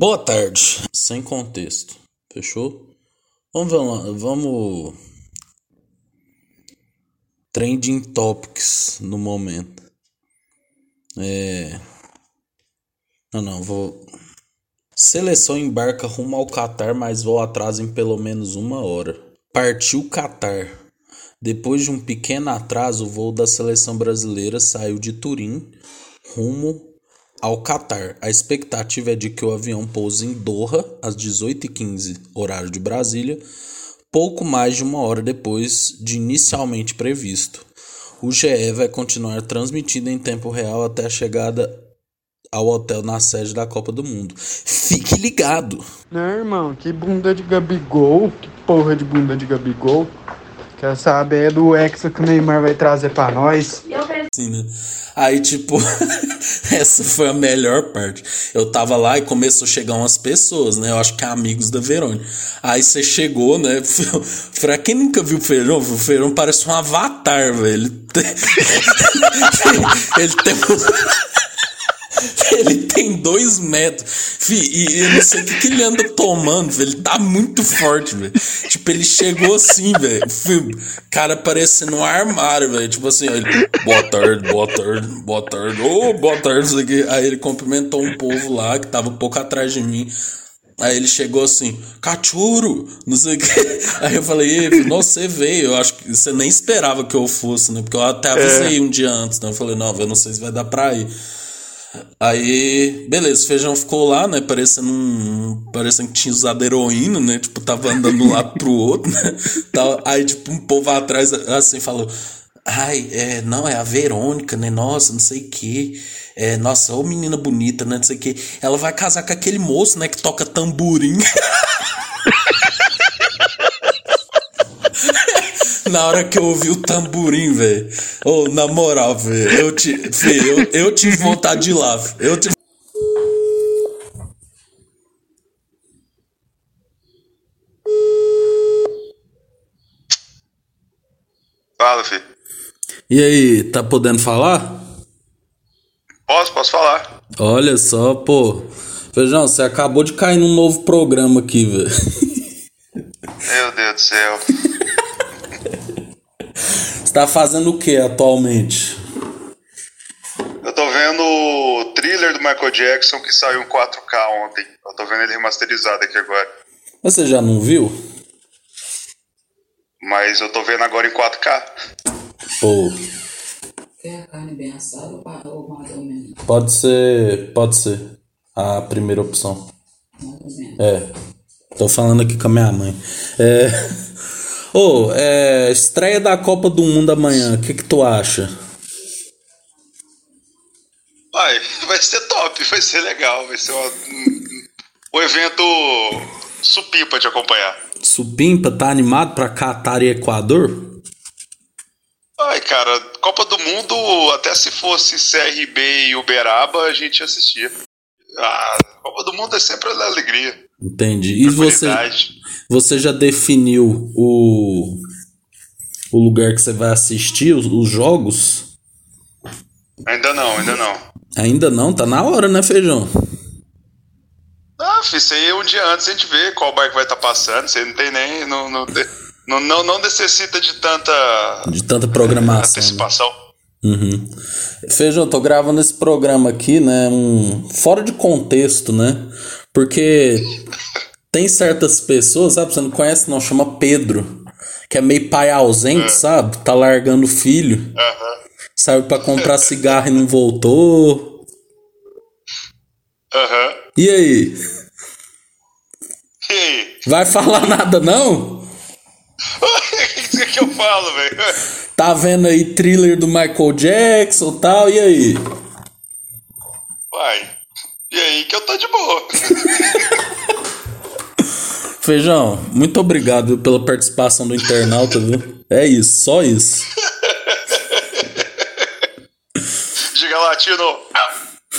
Boa tarde, sem contexto. Fechou? Vamos lá, vamos. Trending topics no momento. É. Não, não, vou. Seleção embarca rumo ao Catar, mas voo atrasa em pelo menos uma hora. Partiu Catar. Depois de um pequeno atraso, o voo da seleção brasileira saiu de Turim rumo ao Catar. A expectativa é de que o avião pouse em Doha às 18h15, horário de Brasília, pouco mais de uma hora depois de inicialmente previsto. O GE vai continuar transmitindo em tempo real até a chegada ao hotel na sede da Copa do Mundo. Fique ligado! Não, irmão, que bunda de Gabigol, que porra de bunda de Gabigol. Quer saber é do Hexa que o Neymar vai trazer pra nós. Sim, né? Aí, tipo, essa foi a melhor parte. Eu tava lá e começou a chegar umas pessoas, né? Eu acho que é amigos da Verônica. Aí você chegou, né? pra quem nunca viu o Feirão, o Feirão parece um avatar, velho. Ele tem. Ele tem. Ele tem dois metros. Fih, e eu não sei o que, que ele anda tomando, velho. Ele tá muito forte, velho. Tipo, ele chegou assim, velho. Cara parecendo um armário, velho. Tipo assim, ele, boa tarde, boa tarde, boa tarde. Ô, oh, boa tarde, isso aqui. Aí ele cumprimentou um povo lá que tava um pouco atrás de mim. Aí ele chegou assim, cachorro, não sei o que. Aí eu falei, nossa, você veio. Eu acho que você nem esperava que eu fosse, né? Porque eu até avisei é. um dia antes, né? Eu falei, não, eu não sei se vai dar pra ir. Aí, beleza, o feijão ficou lá, né? Parecendo um. Parecendo que tinha usado heroína, né? Tipo, tava andando de um lado pro outro, né? Aí, tipo, um povo atrás, assim, falou. Ai, é, não, é a Verônica, né? Nossa, não sei o que. É, nossa, ô menina bonita, né? Não sei o que. Ela vai casar com aquele moço, né? Que toca tamborim. na hora que eu ouvi o tamborim, velho. Ô, oh, na moral, velho. Eu, te, eu, eu tive vontade de ir lá. Eu tive. Fala, filho. E aí, tá podendo falar? Posso, posso falar. Olha só, pô. Feijão, você acabou de cair num novo programa aqui, velho. Meu Deus do céu. Você tá fazendo o que atualmente? Eu tô vendo o thriller do Michael Jackson que saiu em 4K ontem. Eu tô vendo ele remasterizado aqui agora. Você já não viu? Mas eu tô vendo agora em 4K. Pô. Quer a carne bem assada ou mais ou menos? Pode ser. Pode ser. A primeira opção. É. Tô falando aqui com a minha mãe. É. Ô, oh, é, estreia da Copa do Mundo amanhã, o que, que tu acha? Vai, vai ser top, vai ser legal, vai ser um, um evento supimpa de acompanhar. Supimpa, tá animado pra Catar e Equador? Ai, cara, Copa do Mundo, até se fosse CRB e Uberaba, a gente assistia. A Copa do Mundo é sempre alegria. Entendi. E você, você já definiu o, o lugar que você vai assistir, os, os jogos? Ainda não, ainda não. Ainda não? Tá na hora, né, Feijão? Ah, isso aí é um dia antes a gente vê qual barco vai estar tá passando. Você não tem nem. Não, não, não, não, não necessita de tanta. De tanta programação. Antecipação. Né? Uhum. Feijão, tô gravando esse programa aqui, né? Um, fora de contexto, né? Porque tem certas pessoas, sabe? Você não conhece, não, chama Pedro. Que é meio pai ausente, é. sabe? Tá largando o filho. Uhum. Saiu pra comprar cigarro e não voltou. Uhum. E aí? E aí? Vai falar nada, não? O que, que eu falo, velho? Tá vendo aí thriller do Michael Jackson e tal, e aí? Vai. E aí que eu tô de boa. Feijão, muito obrigado pela participação do internauta, viu? É isso, só isso. Diga latino.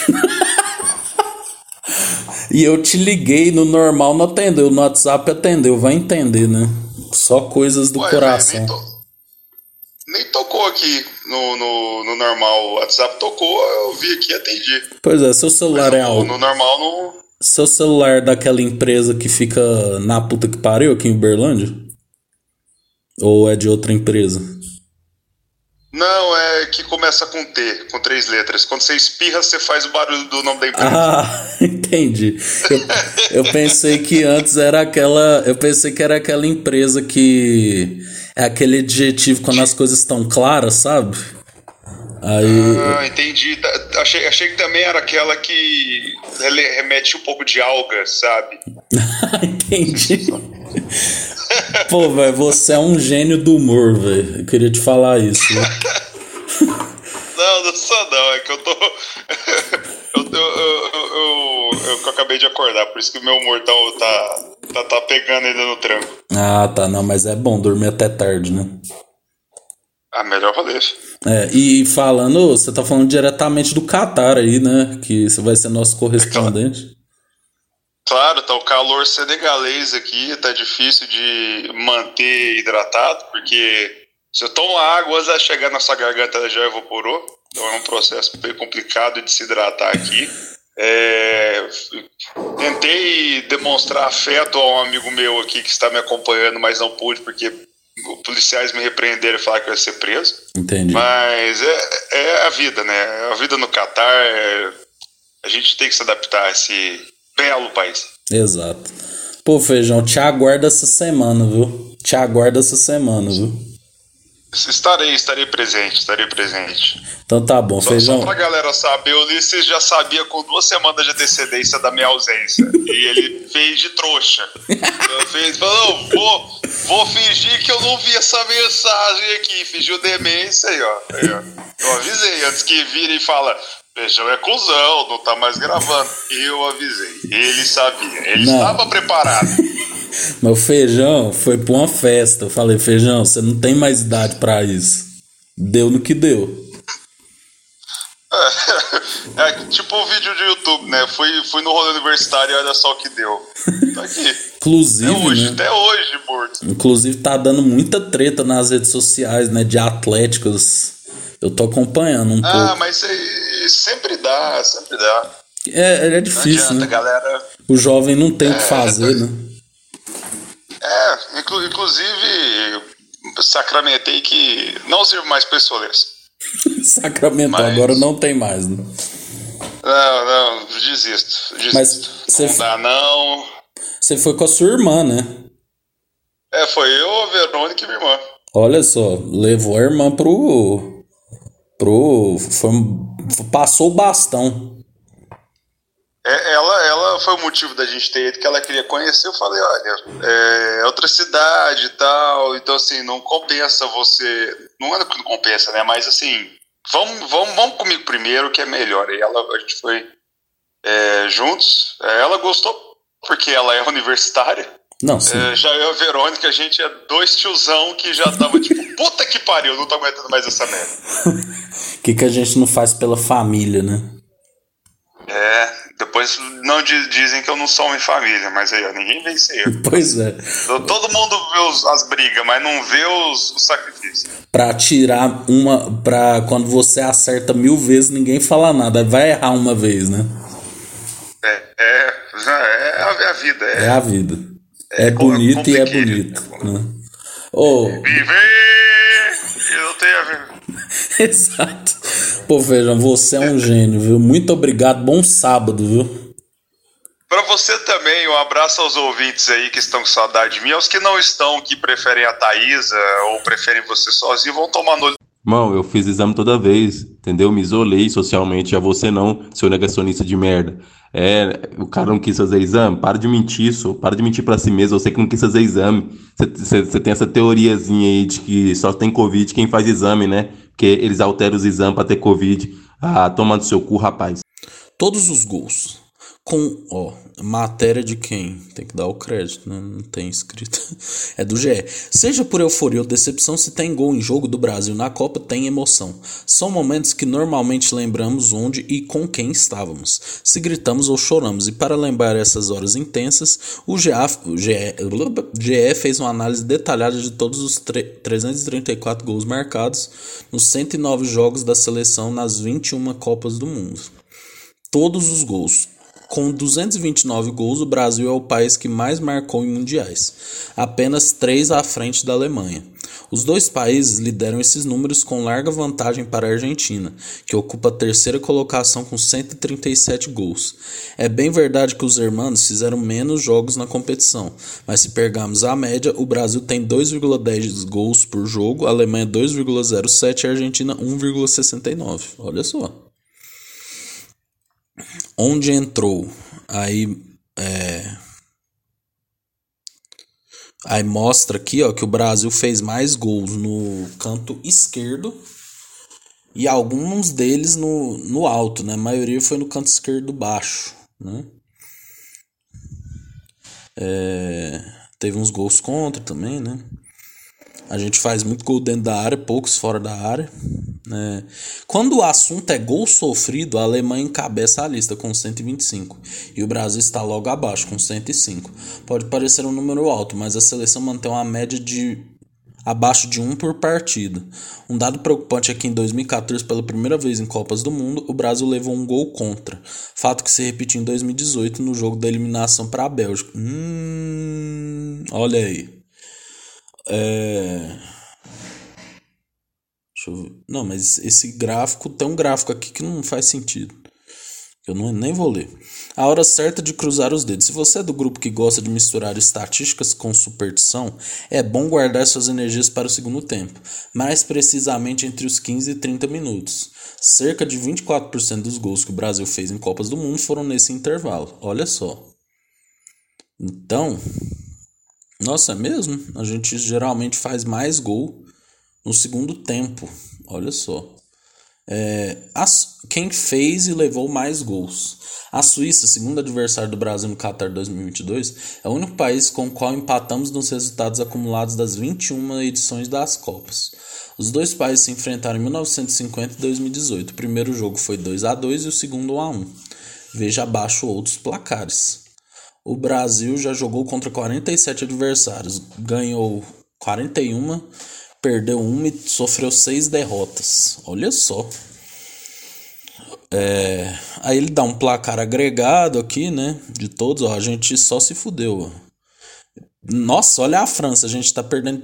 e eu te liguei no normal, não atendeu. No WhatsApp atendeu, vai entender, né? Só coisas do Ué, coração. Nem, to... nem, tocou aqui no, no, no normal. O WhatsApp tocou, eu vi aqui e atendi. Pois é, seu celular é alto. No normal não. Seu celular é daquela empresa que fica na puta que pariu aqui em Uberlândia? Ou é de outra empresa? Não, é que começa com T, com três letras. Quando você espirra, você faz o barulho do nome da empresa. Ah, entendi. Eu, eu pensei que antes era aquela. Eu pensei que era aquela empresa que. É aquele adjetivo quando as coisas estão claras, sabe? Aí. Ah, entendi. Tá, achei, achei que também era aquela que remete um pouco de alga, sabe? entendi. Pô, velho, você é um gênio do humor, velho. Eu queria te falar isso. Né? não, não sou não. É que eu tô. eu, eu, eu, eu, acabei de acordar, por isso que o meu humor tá, tá, tá, tá pegando ainda no tranco. Ah, tá. Não, mas é bom dormir até tarde, né? Ah, melhor valer. É, e falando, você tá falando diretamente do Qatar aí, né? Que você vai ser nosso correspondente. Claro, tá o calor senegalês aqui, tá difícil de manter hidratado, porque se eu tomo água, a chegar na sua garganta já evaporou. Então é um processo bem complicado de se hidratar aqui. É, tentei demonstrar afeto a um amigo meu aqui que está me acompanhando, mas não pude porque policiais me repreenderam e falaram que eu ia ser preso. Entendi. Mas é, é a vida, né? A vida no Catar, é, a gente tem que se adaptar a esse belo país. Exato. Pô, Feijão, te aguarda essa semana, viu? Te aguarda essa semana, viu? Estarei, estarei presente, estarei presente. Então tá bom, só, Feijão. Só pra galera saber, o Ulisses já sabia com duas semanas de antecedência da minha ausência. e ele fez de trouxa. fez, falou, vou, vou fingir que eu não vi essa mensagem aqui. Fingiu demência aí, ó. Aí, ó. Eu avisei antes que vire e fala, Feijão é cuzão, não tá mais gravando. Eu avisei. Ele sabia. Ele não. estava preparado. Mas o feijão foi pra uma festa. Eu falei, feijão, você não tem mais idade para isso. Deu no que deu. É, é, tipo um vídeo de YouTube, né? Fui, fui no rolê universitário e olha só o que deu. Tá aqui. Inclusive. Até hoje, né? até hoje, morto. Inclusive, tá dando muita treta nas redes sociais, né? De atléticos. Eu tô acompanhando um ah, pouco. Ah, mas sempre dá, sempre dá. É, é difícil, adianta, né? galera. O jovem não tem o é, que fazer, né? É, inclu inclusive, sacramentei que não sirvo mais pessoas. Sacramentou, Mas... agora não tem mais, né? Não, não, desisto. desisto. Mas não f... dá, não. Você foi com a sua irmã, né? É, foi eu, a Verônica e minha irmã. Olha só, levou a irmã pro. pro. Foi, passou o bastão. É, ela, ela foi o motivo da gente ter ido, que ela queria conhecer. Eu falei, olha, é outra cidade e tal, então assim, não compensa você. Não é que não compensa, né? Mas assim, vamos, vamos, vamos comigo primeiro, que é melhor. E ela, a gente foi é, juntos. É, ela gostou porque ela é universitária. Não, sim. É, já eu e a Verônica, a gente é dois tiozão que já tava tipo, puta que pariu, não tô aguentando mais essa merda. O que, que a gente não faz pela família, né? É, depois não dizem que eu não sou homem família, mas aí ó, ninguém vê isso aí. Pois é. Todo mundo vê os, as brigas, mas não vê os, os sacrifícios. Pra tirar uma. Pra quando você acerta mil vezes, ninguém fala nada. Vai errar uma vez, né? É, é, é, a, é a vida. É, é a vida. É, é bonito e é bonito. Né? Oh. Viver! Eu não tenho a ver. Exato. Pô, Feijão, você é um gênio, viu? Muito obrigado. Bom sábado, viu? Para você também, um abraço aos ouvintes aí que estão com saudade de mim. Aos que não estão, que preferem a Thaisa ou preferem você sozinho, vão tomar no. Mão, eu fiz exame toda vez, entendeu? Me isolei socialmente, já você não, seu negacionista de merda. É, o cara não quis fazer exame? Para de mentir isso, para de mentir para si mesmo, você que não quis fazer exame. Você tem essa teoriazinha aí de que só tem Covid quem faz exame, né? Porque eles alteram os exames pra ter Covid. Ah, toma do seu cu, rapaz. Todos os gols com, ó, matéria de quem? Tem que dar o crédito, né? Não tem escrito. É do GE. Seja por euforia ou decepção, se tem gol em jogo do Brasil na Copa, tem emoção. São momentos que normalmente lembramos onde e com quem estávamos. Se gritamos ou choramos. E para lembrar essas horas intensas, o GE, o GE, GE fez uma análise detalhada de todos os 334 gols marcados nos 109 jogos da seleção nas 21 Copas do Mundo. Todos os gols Com 229 gols, o Brasil é o país que mais marcou em mundiais, apenas três à frente da Alemanha. Os dois países lideram esses números com larga vantagem para a Argentina, que ocupa a terceira colocação com 137 gols. É bem verdade que os hermanos fizeram menos jogos na competição, mas se pegarmos a média, o Brasil tem 2,10 gols por jogo, a Alemanha 2,07 e a Argentina 1,69. Olha só onde entrou, aí é, aí mostra aqui, ó, que o Brasil fez mais gols no canto esquerdo e alguns deles no, no alto, né? A maioria foi no canto esquerdo baixo, né? É, teve uns gols contra também, né? A gente faz muito gol dentro da área, poucos fora da área. Né? Quando o assunto é gol sofrido, a Alemanha encabeça a lista com 125 e o Brasil está logo abaixo com 105. Pode parecer um número alto, mas a seleção mantém uma média de abaixo de um por partida. Um dado preocupante é que em 2014, pela primeira vez em Copas do Mundo, o Brasil levou um gol contra. Fato que se repetiu em 2018 no jogo da eliminação para a Bélgica. Hum, olha aí. É... Não, mas esse gráfico tem um gráfico aqui que não faz sentido. Eu não, nem vou ler. A hora certa de cruzar os dedos. Se você é do grupo que gosta de misturar estatísticas com superstição, é bom guardar suas energias para o segundo tempo, mais precisamente entre os 15 e 30 minutos. Cerca de 24% dos gols que o Brasil fez em Copas do Mundo foram nesse intervalo. Olha só. Então, nossa, é mesmo? A gente geralmente faz mais gol no segundo tempo. Olha só. É, as, quem fez e levou mais gols? A Suíça, segundo adversário do Brasil no Qatar 2022, é o único país com o qual empatamos nos resultados acumulados das 21 edições das Copas. Os dois países se enfrentaram em 1950 e 2018. O primeiro jogo foi 2 a 2 e o segundo 1 a 1. Veja abaixo outros placares. O Brasil já jogou contra 47 adversários, ganhou 41, perdeu uma e sofreu seis derrotas. Olha só. É, aí ele dá um placar agregado aqui, né? De todos, ó, a gente só se fudeu. Nossa, olha a França, a gente tá perdendo.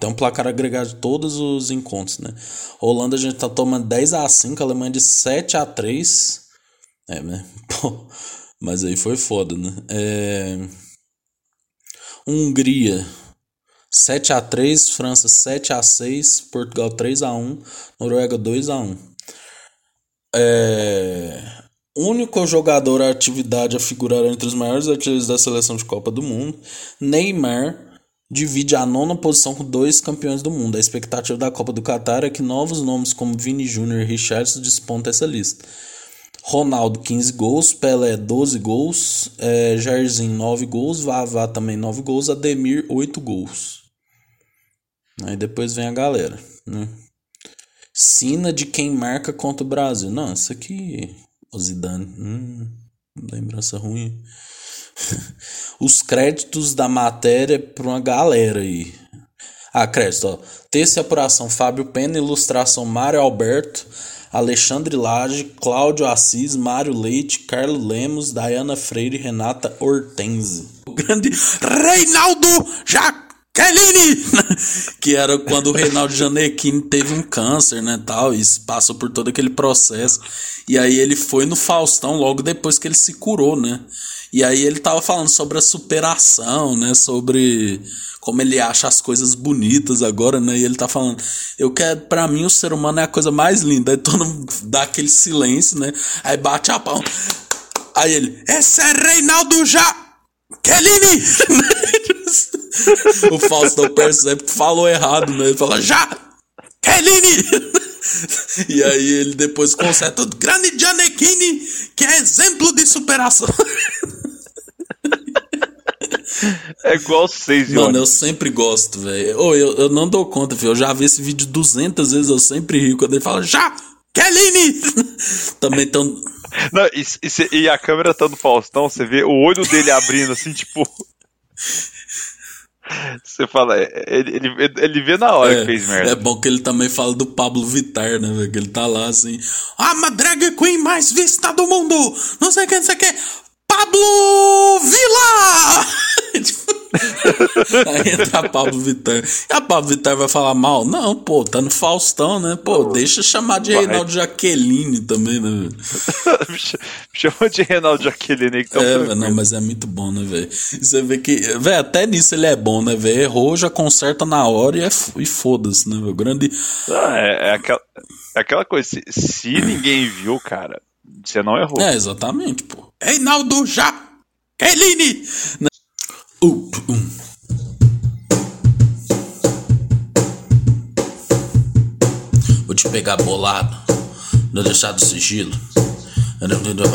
Tem um placar agregado de todos os encontros, né? Holanda a gente tá tomando 10 a 5 Alemanha de 7 a 3 É, né? Pô. Mas aí foi foda, né? É... Hungria 7 a 3 França 7 a 6 Portugal 3 a 1 Noruega 2 a 1 é... Único jogador à atividade a figurar entre os maiores artilheiros da seleção de Copa do Mundo, Neymar divide a nona posição com dois campeões do mundo. A expectativa da Copa do Catar é que novos nomes como Vini Júnior e Richardson despontem essa lista. Ronaldo 15 gols, Pelé 12 gols, é, Jairzinho 9 gols, Vavá também 9 gols, Ademir 8 gols. Aí depois vem a galera, né? Sina de quem marca contra o Brasil. Não, isso aqui. O Zidane. Hum, lembrança ruim. Os créditos da matéria para uma galera aí. Ah, crédito, ó. Texto e apuração Fábio Pena, ilustração Mário Alberto. Alexandre Lage, Cláudio Assis, Mário Leite, Carlos Lemos, Dayana Freire e Renata Hortense. O grande Reinaldo Jaqueline! que era quando o Reinaldo Janequini teve um câncer, né, tal, e passou por todo aquele processo. E aí ele foi no Faustão logo depois que ele se curou, né? E aí ele tava falando sobre a superação, né, sobre como ele acha as coisas bonitas agora, né? E ele tá falando, eu quero, para mim o ser humano é a coisa mais linda. Aí todo mundo dá aquele silêncio, né? Aí bate a palma. Aí ele, esse é Reinaldo já Kelini! o Faustão percebe que falou errado, né? Ele fala, já Kelini! e aí ele depois conserta o grande Gianecchini, que é exemplo de superação. É igual seis, Mano, eu sempre gosto, velho. Oh, eu, eu não dou conta, velho. Eu já vi esse vídeo 200 vezes, eu sempre rio quando ele fala, já! Kelly! Também tão. Não, e, e, e, a câmera tá no Faustão, você vê o olho dele abrindo assim, tipo. Você fala, é, ele, ele, ele vê na hora é, que fez merda. É bom que ele também fala do Pablo Vittar, né, velho? Que ele tá lá assim. A drag queen mais vista do mundo! Não sei quem, não sei o que. Pablo Vila! Aí entra a Pablo Vittar. E a Pablo Vittar vai falar mal? Não, pô, tá no Faustão, né? Pô, deixa chamar de Vai. Reinaldo Jaqueline também, né? velho? Chama de Reinaldo Jaqueline que tá É, velho, não, mas é muito bom, né, velho? Você vê que, velho, até nisso ele é bom, né, velho? Errou, já conserta na hora e, é, e foda-se, né, velho? Grande. Ah, é, é aquela, é aquela coisa, se, se ninguém viu, cara, você não errou. É, exatamente, pô. Reinaldo! Né? Uh, um. Vou te pegar bolado, não deixar do sigilo,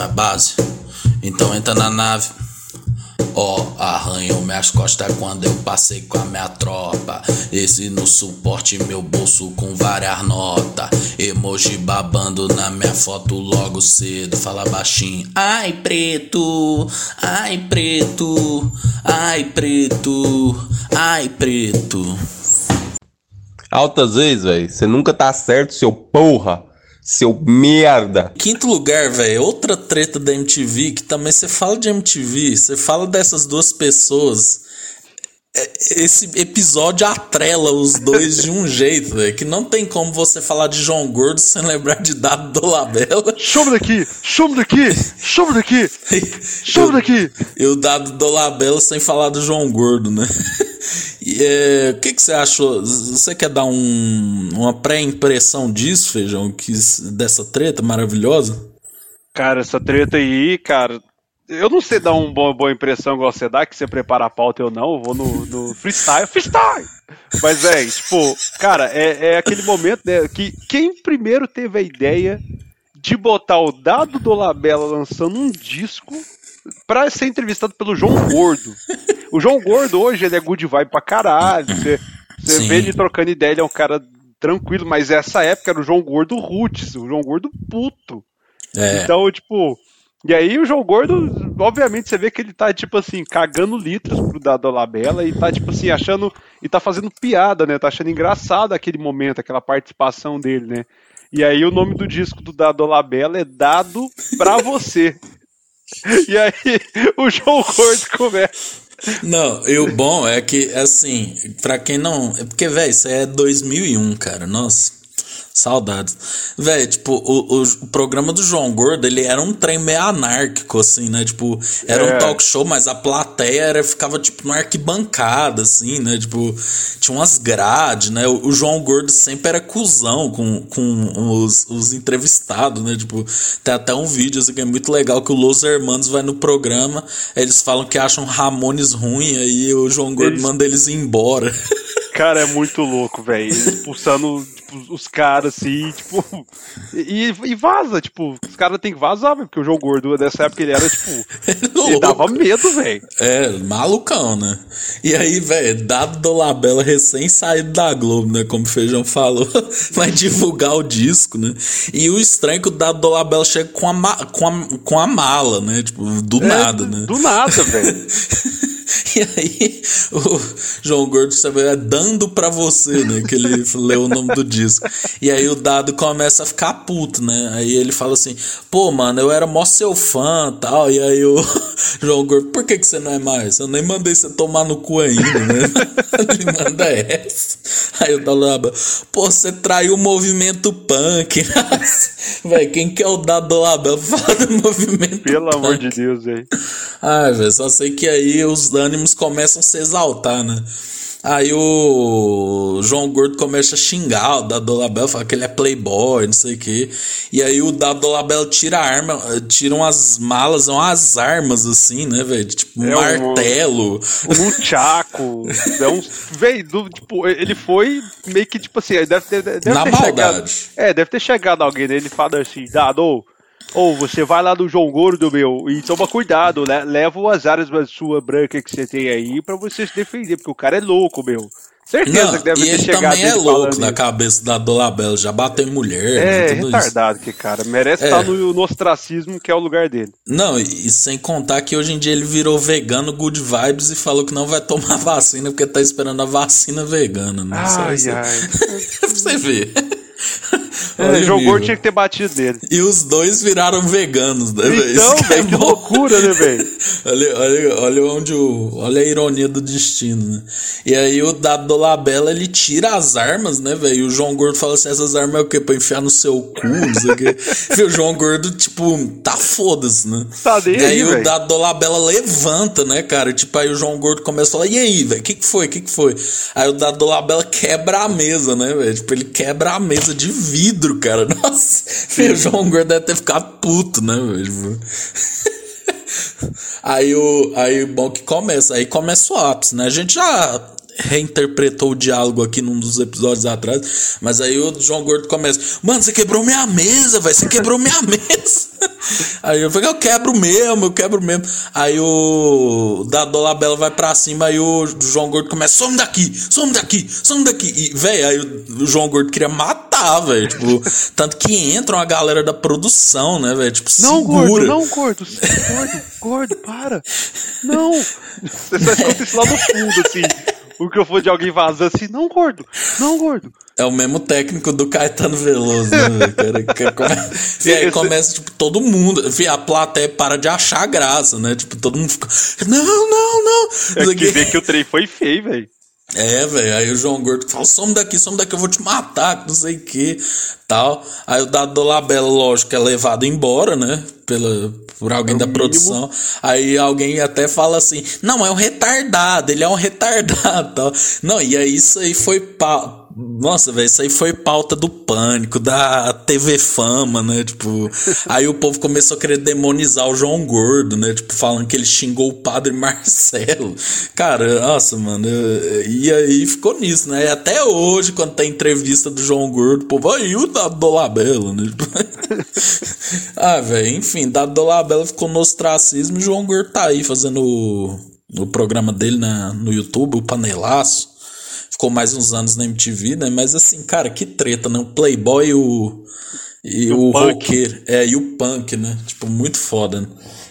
a base. Então entra na nave. Ó, arranhou minhas costas quando eu passei com a minha tropa. Esse no suporte, meu bolso com várias notas. Emoji babando na minha foto logo cedo. Fala baixinho. Ai, preto, ai, preto, ai, preto, ai, preto. Altas vezes, velho. Você nunca tá certo, seu porra. Seu merda. Quinto lugar, velho, outra treta da MTV, que também você fala de MTV, você fala dessas duas pessoas. é- Esse episódio atrela os dois de um jeito, velho, que não tem como você falar de João Gordo sem lembrar de Dado Dolabella. Some daqui! Some daqui! Some daqui! Some daqui! E o Dado Dolabella sem falar do João Gordo, né? É, o que, que você achou? Você quer dar um, uma pré-impressão disso, Feijão? Que, dessa treta maravilhosa? Cara, essa treta aí, cara. Eu não sei dar uma boa, boa impressão igual você dá, que você prepara a pauta eu não, eu vou no, no freestyle, freestyle! Mas, velho, tipo, cara, é, é aquele momento né, que quem primeiro teve a ideia de botar o Dado do Labella lançando um disco pra ser entrevistado pelo João Gordo. O João Gordo hoje, ele é good vibe pra caralho, você, você Sim. vê ele trocando ideia, ele é um cara tranquilo, mas essa época era o João Gordo roots, o João Gordo puto. É. Então, tipo. E aí o João Gordo, obviamente, você vê que ele tá, tipo assim, cagando litros pro Dado Labella e tá, tipo assim, achando. E tá fazendo piada, né? Tá achando engraçado aquele momento, aquela participação dele, né? E aí o nome do disco do Dado Labella é Dado Pra Você. E aí o João Gordo começa. Não, e o bom é que, assim, pra quem não. É porque, velho, isso é 2001, cara. Nossa. Saudades. Velho, tipo, o, o, o programa do João Gordo, ele era um trem meio anárquico, assim, né? Tipo, era É. um talk show, mas a plateia era, ficava, tipo, numa arquibancada, assim, né? Tipo, tinha umas grades, né? O, o João Gordo sempre era cuzão com, com os, os entrevistados, né? Tipo, tem até um vídeo, assim, que é muito legal, que o Los Hermanos vai no programa, eles falam que acham Ramones ruim, aí o João Gordo Eles- manda eles ir embora. Cara, é muito louco, velho. Expulsando tipo, os caras assim, tipo. E, e vaza, tipo, os caras têm que vazar, velho, porque o João Gordo dessa época ele era, tipo. Ele dava medo, velho. É, malucão, né? E aí, velho, dado do Labela recém saído da Globo, né? Como o Feijão falou, vai divulgar o disco, né? E o estranho é que o dado do Labela chega com a, com a, com a mala, né? Tipo, do nada, né? Do nada, velho. E aí, o João Gordo sabe, é dando pra você, né? Que ele leu o nome do disco. E aí o dado começa a ficar puto, né? Aí ele fala assim: pô, mano, eu era mó seu fã tal. E aí o João Gordo, por que, que você não é mais? Eu nem mandei você tomar no cu ainda, né? ele manda essa. Aí o Dalaba, pô, você traiu o movimento punk. Véi, quem que é o dado do Label? Fala do movimento Pelo amor punk. de Deus, velho. Ai, velho, só sei que aí os ânimos começam a se exaltar, né? Aí o João Gordo começa a xingar o Dado Dolabella, fala que ele é playboy, não sei o quê. E aí o Dado Dolabella tira a arma, eh, tira umas malas, umas armas assim, né, velho? Tipo, um É um- martelo. Um chaco. É um. Do- tipo, ele foi meio que, tipo assim, deve ter. Deve Na ter maldade. Chegado, é, deve ter chegado alguém nele e falado assim, Dado, ou você vai lá do João Gordo, meu, e toma cuidado, le- leva as áreas da sua branca que você tem aí pra você se defender, porque o cara é louco, meu. Certeza Não, que deve e ter ele chegado também é louco na isso. cabeça da Dolabella, já bateu em mulher, É, né, tudo isso. retardado que cara. Merece É. estar no, no ostracismo, que é o lugar dele. Não, e, e sem contar que hoje em dia ele virou vegano good vibes e falou que não vai tomar vacina porque tá esperando a vacina vegana, né? Só Ai, isso. ai. pra você ver. João. Gordo tinha que ter batido nele. E os dois viraram veganos, né, velho? Então, é que bom. loucura, né, velho? Olha, olha, olha onde o. Olha a ironia do destino, né? E aí o Dado Dolabella ele tira as armas, né, velho? E o João Gordo fala assim: essas armas é o quê? Pra enfiar no seu cu, não sei o quê. E o João Gordo, tipo, tá foda-se, né? Tá nem e aí aí, o. Dado Dolabella levanta, né, cara? Tipo, aí o João Gordo começa a falar: e aí, velho? O que, que foi? O que, que foi? Aí o Dado Dolabella quebra a mesa, né, velho? Tipo, ele quebra a mesa de vidro, cara. Nossa, o João Gordo deve ter ficado puto, né? Tipo, Aí o aí bom que começa, aí começa o ápice, né? A gente já reinterpretou o diálogo aqui num dos episódios atrás, mas aí o João Gordo começa: "Mano, você quebrou minha mesa, velho, você quebrou minha mesa". Aí eu falei: "Eu quebro mesmo, eu quebro mesmo". Aí o da Dolabella vai pra cima, aí o João Gordo começa: "Some daqui, some daqui, some daqui". E velho, aí o, João Gordo queria matar, velho, tipo, tanto que entra uma galera da produção, né, velho, tipo, Não, segura. gordo, não, gordo. Gordo, gordo, para. Não. Você só escuta isso lá no fundo, assim. O microfone de alguém vazando assim. Não, gordo. Não, gordo. É o mesmo técnico do Caetano Veloso, né? Cara, que come- E aí começa, tipo, todo mundo. A plateia para de achar graça, né? Tipo, todo mundo fica. Não, não, não. É que vê que o trem foi feio, velho. É, velho. Aí o João Gordo fala: some daqui, some daqui, eu vou te matar, que não sei o que. Tal. Aí o Dado Dolabella, lógico, é levado embora, né? Pela, por alguém da produção. Aí alguém até fala assim: não, é um retardado, ele é um retardado. Tal. Não, e aí isso aí foi. Nossa, velho, isso aí foi pauta do pânico, da TV Fama, né? Tipo, aí o povo começou a querer demonizar o João Gordo, né? Tipo, falando que ele xingou o padre Marcelo. Cara, nossa, mano. E aí ficou nisso, né? E até hoje, quando tem entrevista do João Gordo, o povo, aí o Dado Dolabella, né? ah, velho, enfim, Dado Dolabella ficou no ostracismo e o João Gordo tá aí fazendo o, o programa dele na, no YouTube, o Panelaço ficou mais uns anos na MTV, né? Mas assim, cara, que treta, né? O Playboy e o. E o, o roqueiro. É, e o punk, né? Tipo, muito foda, né?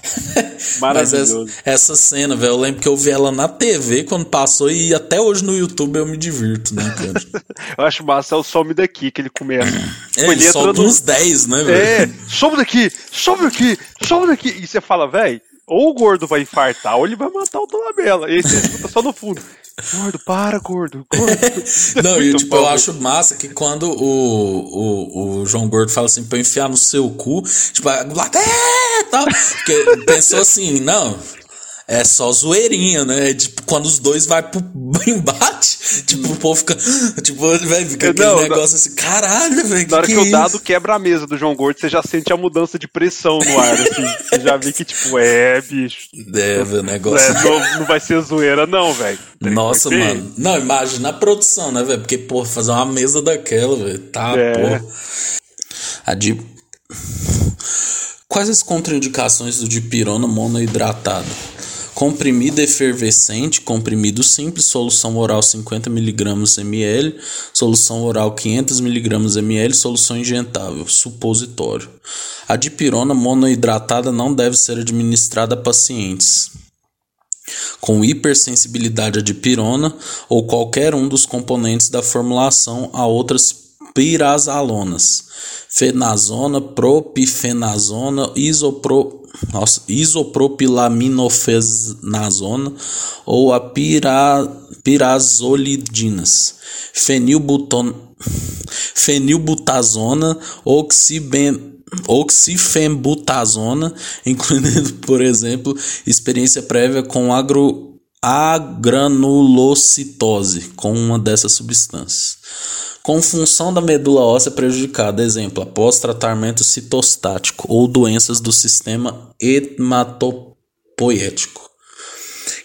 Mas essa, essa cena, velho, eu lembro que eu vi ela na TV quando passou e até hoje no YouTube eu me divirto, né, cara? Eu acho massa é o some daqui que ele começa. É, Ele solta no- uns 10, né, velho? É, some daqui, some daqui, some daqui. E você fala, velho, ou o gordo vai infartar ou ele vai matar o Dolabella. E aí você escuta só no fundo. Gordo, para, gordo, gordo. Não, e tipo, bom, eu acho massa que quando o, o, o João Gordo fala assim pra eu enfiar no seu cu, tipo, a plateia é, tal. Porque pensou assim, não. É só zoeirinha, né? Tipo, quando os dois vai pro embate, tipo, o povo fica. Tipo, velho, fica aquele Não, negócio assim, caralho, velho. Na hora que, que o é dado isso? quebra a mesa do João Gordo, você já sente a mudança de pressão no ar, assim. Você já vê que, tipo, é, bicho. É, velho, negócio. É, não, não vai ser zoeira, não, velho. Nossa, mano. Não, imagina a produção, né, velho? Porque, pô, fazer uma mesa daquela, velho. Tá, É. pô. A de... Quais as contraindicações do dipirona monohidratado? Comprimido efervescente, comprimido simples, solução oral 50mg ml, solução oral 500mg ml, solução injetável, supositório. A dipirona monohidratada não deve ser administrada a pacientes com hipersensibilidade à dipirona ou qualquer um dos componentes da formulação a outras pirazalonas, fenazona, propifenazona, isopro, nossa, isopropilaminofenazona ou a pira, pirazolidinas, fenilbuton, fenilbutazona, oxiben, oxifenbutazona, incluindo, por exemplo, experiência prévia com agro, agranulocitose, com uma dessas substâncias. Com função da medula óssea prejudicada, exemplo, após tratamento citostático ou doenças do sistema hematopoético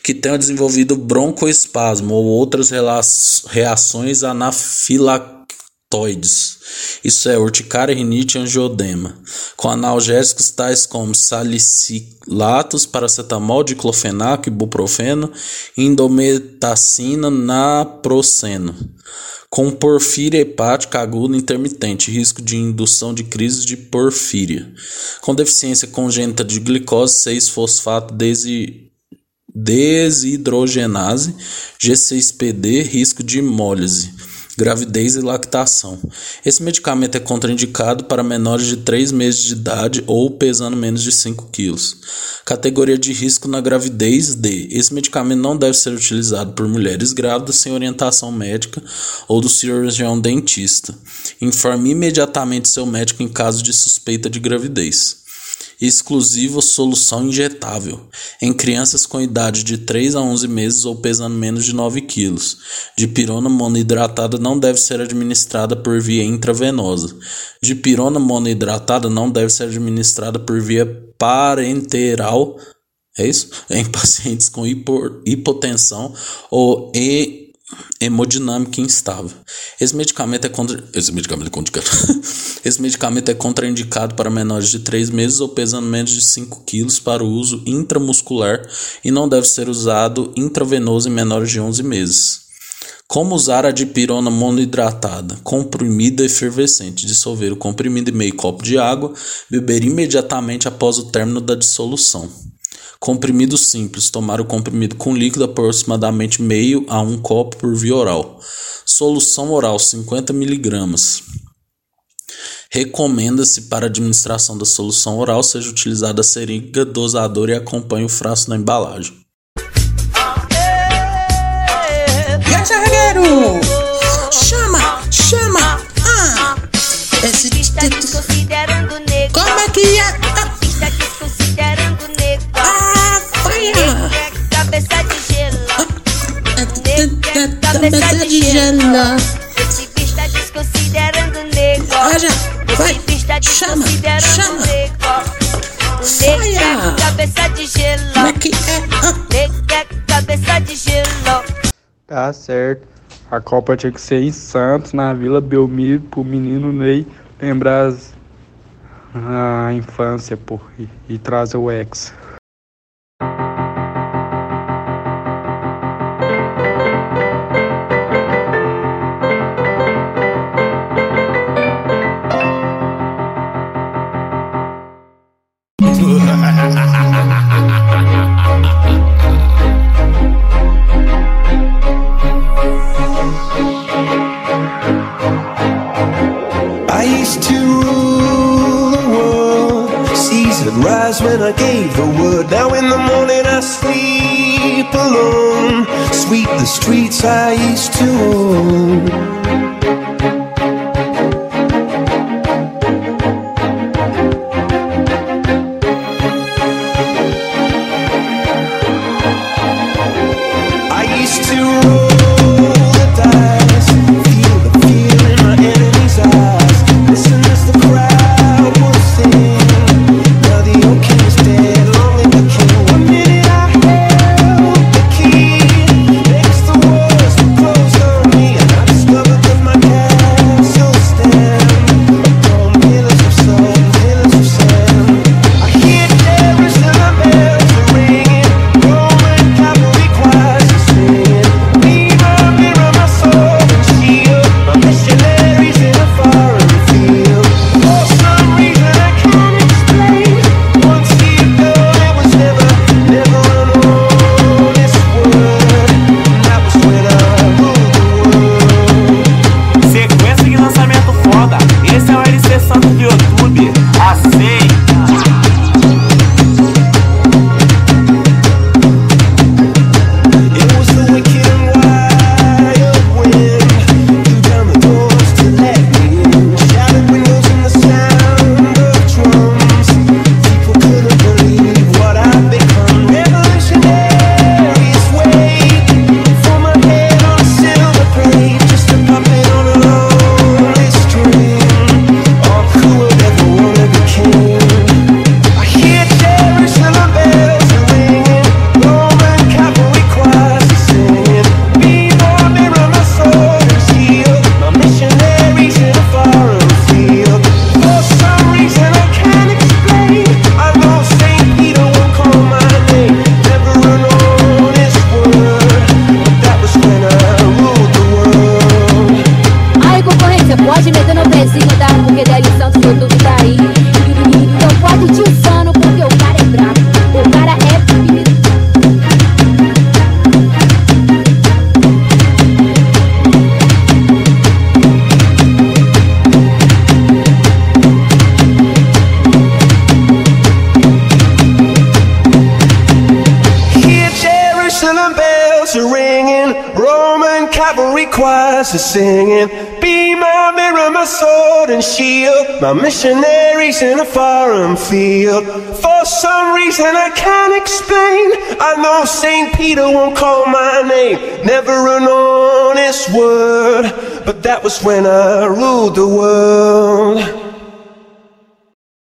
que tenham desenvolvido broncoespasmo ou outras reações anafilactoides. Isso é urticária, rinite e angiodema. Com analgésicos tais como salicilatos, paracetamol, diclofenaco, ibuprofeno, indometacina, naproxeno. Com porfíria hepática aguda intermitente, risco de indução de crise de porfíria. Com deficiência congênita de glicose 6-fosfato desi desidrogenase, G6PD, risco de hemólise. Gravidez e lactação. Esse medicamento é contraindicado para menores de 3 meses de idade ou pesando menos de 5 quilos. Categoria de risco na gravidez D. Esse medicamento não deve ser utilizado por mulheres grávidas sem orientação médica ou do cirurgião dentista. Informe imediatamente seu médico em caso de suspeita de gravidez exclusivo solução injetável em crianças com idade de 3 a 11 meses ou pesando menos de 9 kg. Dipirona monoidratada não deve ser administrada por via intravenosa. Dipirona monoidratada não deve ser administrada por via parenteral é isso? Em pacientes com hipotensão ou em hemodinâmica instável. Esse medicamento é contra... esse medicamento é contraindicado. esse medicamento é contraindicado para menores de 3 meses ou pesando menos de 5 quilos para o uso intramuscular e não deve ser usado intravenoso em menores de 11 meses. Como usar a dipirona monoidratada, comprimida efervescente? Dissolver o comprimido em meio copo de água, beber imediatamente após o término da dissolução. Comprimido simples. Tomar o comprimido com líquido aproximadamente meio a um copo por via oral. Solução oral 50 miligramas. Recomenda-se para administração da solução oral seja utilizada a seringa dosadora e acompanhe o frasco na embalagem. Carregueiro! Chama, chama! Ah! Esse Como é que é? Cabeça de gelo. cabeça de gelo. Esse bicho tá desconsiderando nego. Olha, vai, chama, chama. Nega, cabeça de gelo. Como é que é? Nega, cabeça de gelo. Tá certo. A Copa tinha que ser em Santos, na Vila Belmiro, pro menino Ney lembrar as, a infância, pô, e, e trazer o ex. I used to own. Are singing. Be my mirror, my sword and shield. My missionaries in a foreign field. For some reason I can't explain. I know St. Peter won't call my name. Never an honest word. But that was when I ruled the world.